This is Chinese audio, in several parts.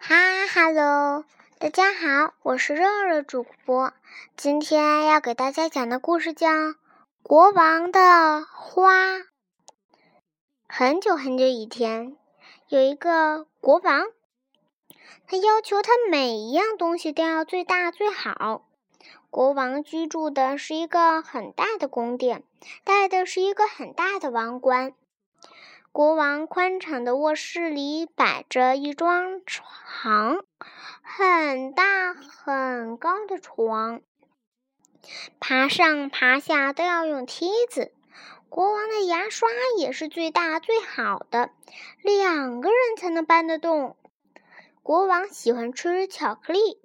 哈哈喽，大家好，我是肉肉主播。今天要给大家讲的故事叫《国王的花》。很久很久以前，有一个国王，他要求他每一样东西都要最大最好。国王居住的是一个很大的宫殿，戴的是一个很大的王冠。国王宽敞的卧室里摆着一张床，很大很高的床，爬上爬下都要用梯子。国王的牙刷也是最大最好的，两个人才能搬得动。国王喜欢吃巧克力，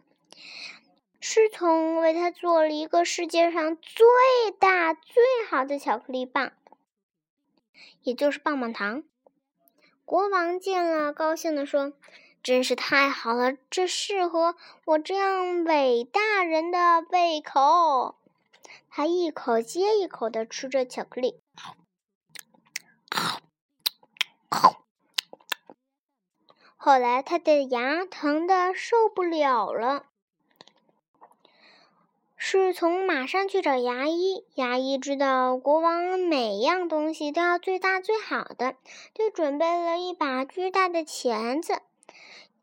侍从为他做了一个世界上最大最好的巧克力棒。也就是棒棒糖。国王见了，高兴地说：“真是太好了，这适合我这样伟大人的胃口。”他一口接一口的吃着巧克力，后来他的牙疼的受不了了。侍从马上去找牙医。牙医知道国王每样东西都要最大最好的，就准备了一把巨大的钳子。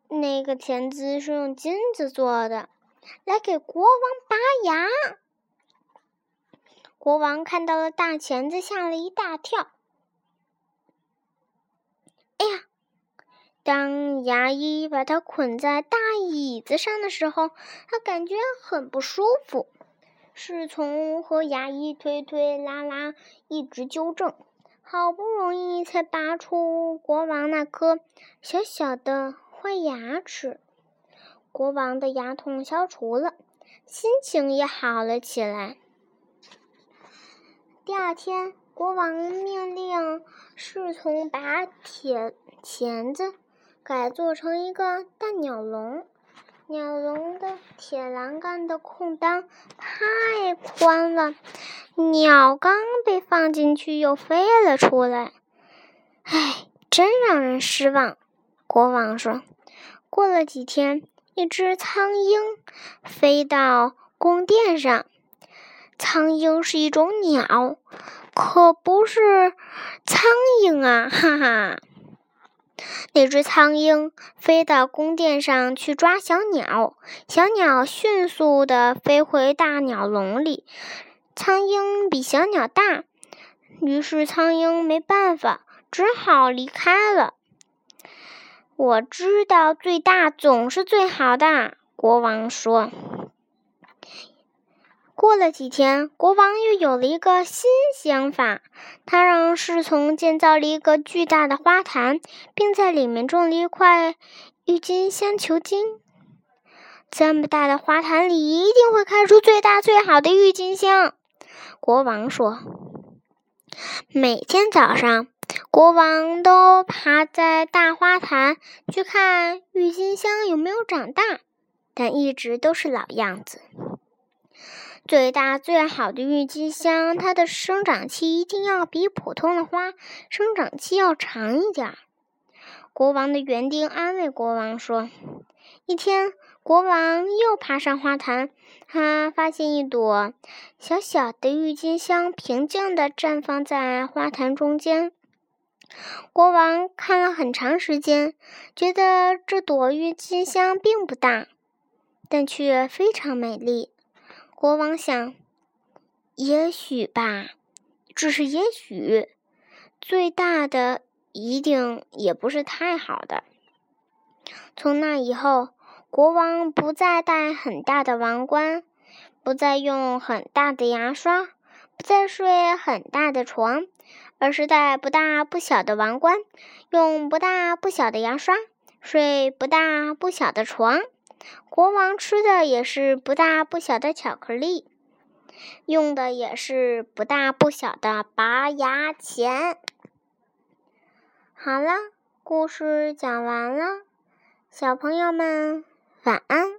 那个钳子是用金子做的，来给国王拔牙。国王看到了大钳子，吓了一大跳。哎呀！当牙医把他捆在大椅子上的时候，他感觉很不舒服。侍从和牙医推推拉拉，一直纠正，好不容易才拔出国王那颗小小的坏牙齿。国王的牙痛消除了，心情也好了起来。第二天，国王命令侍从把铁钳子。改做成一个大鸟笼，鸟笼的铁栏杆的空当太宽了，鸟刚被放进去又飞了出来。唉，真让人失望。国王说。过了几天，一只苍鹰飞到宫殿上。苍鹰是一种鸟，可不是苍蝇啊！哈哈。那只苍鹰飞到宫殿上去抓小鸟，小鸟迅速地飞回大鸟笼里。苍鹰比小鸟大，于是苍鹰没办法，只好离开了。我知道最大总是最好的，国王说。过了几天，国王又有了一个新想法。他让侍从建造了一个巨大的花坛，并在里面种了一块郁金香球茎。这么大的花坛里一定会开出最大最好的郁金香，国王说。每天早上，国王都爬在大花坛去看郁金香有没有长大，但一直都是老样子。最大最好的郁金香，它的生长期一定要比普通的花生长期要长一点。国王的园丁安慰国王说：“一天，国王又爬上花坛，他发现一朵小小的郁金香平静地绽放在花坛中间。国王看了很长时间，觉得这朵郁金香并不大，但却非常美丽。”国王想，也许吧，只是也许，最大的一定也不是太好的。从那以后，国王不再戴很大的王冠，不再用很大的牙刷，不再睡很大的床，而是戴不大不小的王冠，用不大不小的牙刷，睡不大不小的床。国王吃的也是不大不小的巧克力，用的也是不大不小的拔牙钳。好了，故事讲完了，小朋友们晚安。